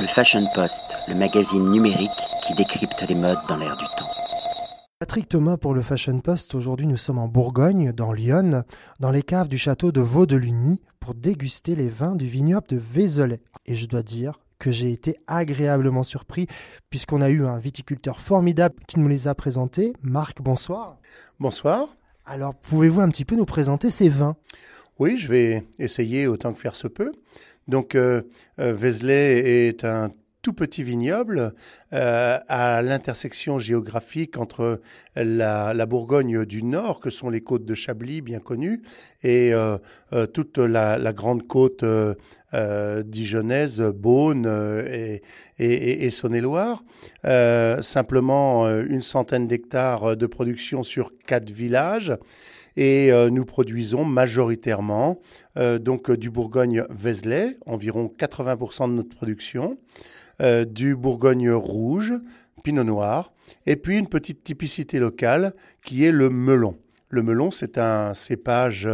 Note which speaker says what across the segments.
Speaker 1: Le Fashion Post, le magazine numérique qui décrypte les modes dans l'air du temps.
Speaker 2: Patrick Thomas pour le Fashion Post. Aujourd'hui, nous sommes en Bourgogne, dans Lyon, dans les caves du château de Vaux-de-Lugny, pour déguster les vins du vignoble de Vézelay. Et je dois dire que j'ai été agréablement surpris, puisqu'on a eu un viticulteur formidable qui nous les a présentés. Marc, bonsoir.
Speaker 3: Bonsoir.
Speaker 2: Alors, pouvez-vous un petit peu nous présenter ces vins?
Speaker 3: Oui, je vais essayer autant que faire se peut. Donc, euh, euh, Vézelay est un tout petit vignoble euh, à l'intersection géographique entre la, Bourgogne du Nord, que sont les côtes de Chablis, bien connues, et toute la, grande côte dijonnaise, Beaune et, et Saône-et-Loire. simplement une centaine d'hectares de production sur quatre villages et euh, nous produisons majoritairement euh, donc euh, du Bourgogne-Vézelay, environ 80% de notre production, du Bourgogne rouge, Pinot Noir, et puis une petite typicité locale qui est le melon. Le melon, c'est un cépage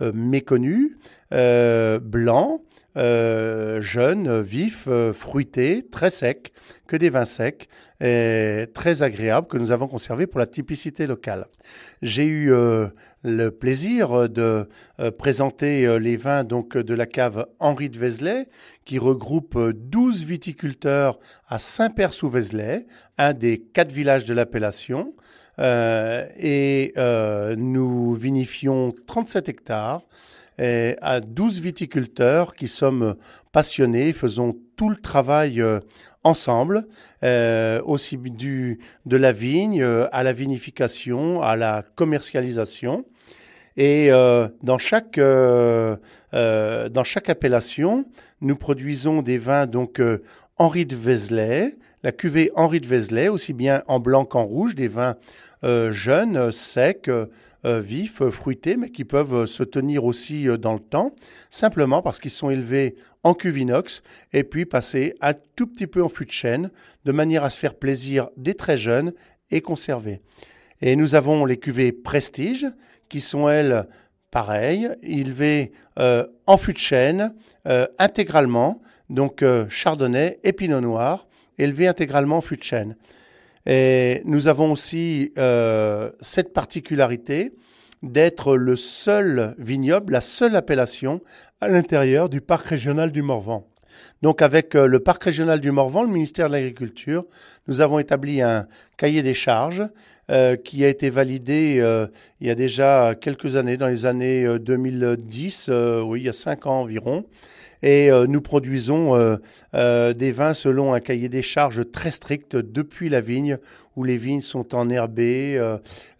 Speaker 3: méconnu, blanc, jeune, vif, fruité, très sec, que des vins secs, et très agréable que nous avons conservé pour la typicité locale. J'ai eu le plaisir de euh, présenter euh, les vins donc de la cave Henri de Vézelay, qui regroupe 12 euh, viticulteurs à Saint-Père-sous-Vézelay, un des quatre villages de l'appellation. et nous vinifions 37 hectares et à 12 viticulteurs qui sommes passionnés, faisons tout le travail ensemble, euh, aussi du, de la vigne à la vinification, à la commercialisation. Et euh, dans, chaque, euh, euh, dans chaque appellation, nous produisons des vins donc Henri de Vézelay, la cuvée Henri de Vézelay, aussi bien en blanc qu'en rouge, des vins jeunes, secs, vifs, fruités, mais qui peuvent se tenir aussi dans le temps, simplement parce qu'ils sont élevés en cuve inox et puis passés un tout petit peu en fût de chêne, de manière à se faire plaisir des très jeunes et conserver. Et nous avons les cuvées Prestige, qui sont, elles, pareilles, élevées euh, en fût de chêne, euh, intégralement, donc euh, chardonnay et pinot noir, élevés intégralement en fût de chêne. Et nous avons aussi cette particularité d'être le seul vignoble, la seule appellation à l'intérieur du parc régional du Morvan. Donc avec le parc régional du Morvan, le ministère de l'Agriculture, nous avons établi un cahier des charges euh, qui a été validé euh, il y a déjà quelques années, dans les années 2010, euh, oui, il y a cinq ans environ. Et nous produisons des vins selon un cahier des charges très strict depuis la vigne, où les vignes sont enherbées.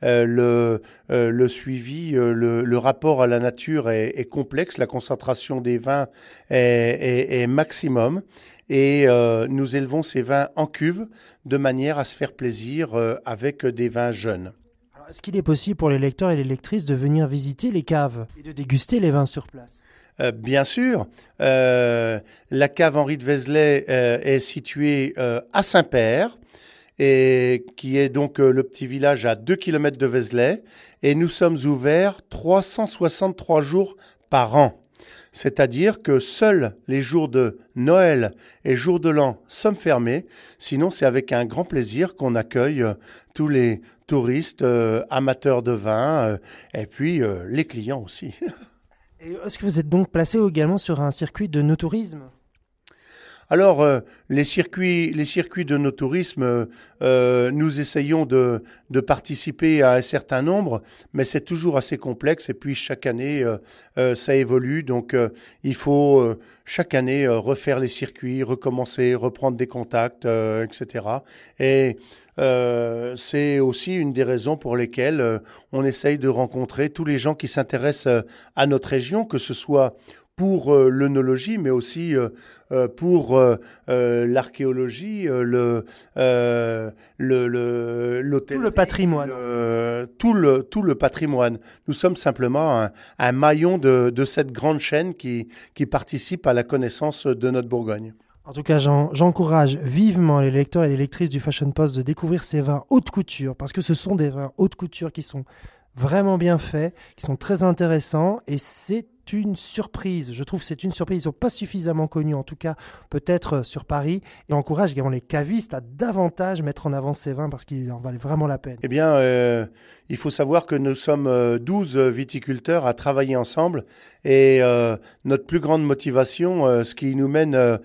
Speaker 3: le, le suivi, le, rapport à la nature est, complexe, la concentration des vins est, est maximum et euh, nous élevons ces vins en cuve de manière à se faire plaisir euh, avec des vins jeunes.
Speaker 2: Est-ce qu'il est possible pour les lecteurs et les lectrices de venir visiter les caves et de déguster les vins sur place?
Speaker 3: Euh, bien sûr, la cave Henri de Vézelay est située à Saint-Père, et qui est donc le petit village à 2 km de Vézelay, et nous sommes ouverts 363 jours par an c'est-à-dire que seuls les jours de Noël et jours de l'an sommes fermés, sinon c'est avec un grand plaisir qu'on accueille euh, tous les touristes, euh, amateurs de vin, euh, et puis les clients aussi.
Speaker 2: Est-ce que vous êtes donc placé également sur un circuit de no tourisme
Speaker 3: alors, euh, les, circuits, les circuits de nos tourismes, euh, nous essayons de, de, participer à un certain nombre, mais c'est toujours assez complexe et puis chaque année, euh, ça évolue. Donc, il faut chaque année refaire les circuits, recommencer, reprendre des contacts, etc. Et c'est aussi une des raisons pour lesquelles on essaye de rencontrer tous les gens qui s'intéressent à notre région, que ce soit pour euh, l'œnologie, mais aussi euh, euh, pour l'archéologie, le, le,
Speaker 2: le, tout le patrimoine.
Speaker 3: tout, le, tout le patrimoine. Nous sommes simplement un, maillon de, de, cette grande chaîne qui, qui participe à la connaissance de notre Bourgogne.
Speaker 2: En tout cas, j'encourage vivement les lecteurs et les lectrices du Fashion Post de découvrir ces vins haute couture, parce que ce sont des vins haute couture qui sont vraiment bien faits, qui sont très intéressants, et c'est une surprise. Je trouve que c'est une surprise. Ils sont pas suffisamment connus, en tout cas peut-être sur Paris. Et encourage également les cavistes à davantage mettre en avant ces vins parce qu'ils en valent vraiment la peine.
Speaker 3: Eh bien, euh, il faut savoir que nous sommes 12 viticulteurs à travailler ensemble et euh, notre plus grande motivation, euh, ce qui nous mène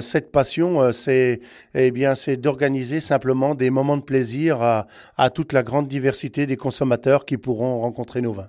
Speaker 3: cette passion, c'est eh bien c'est d'organiser simplement des moments de plaisir à toute la grande diversité des consommateurs qui pourront rencontrer nos vins.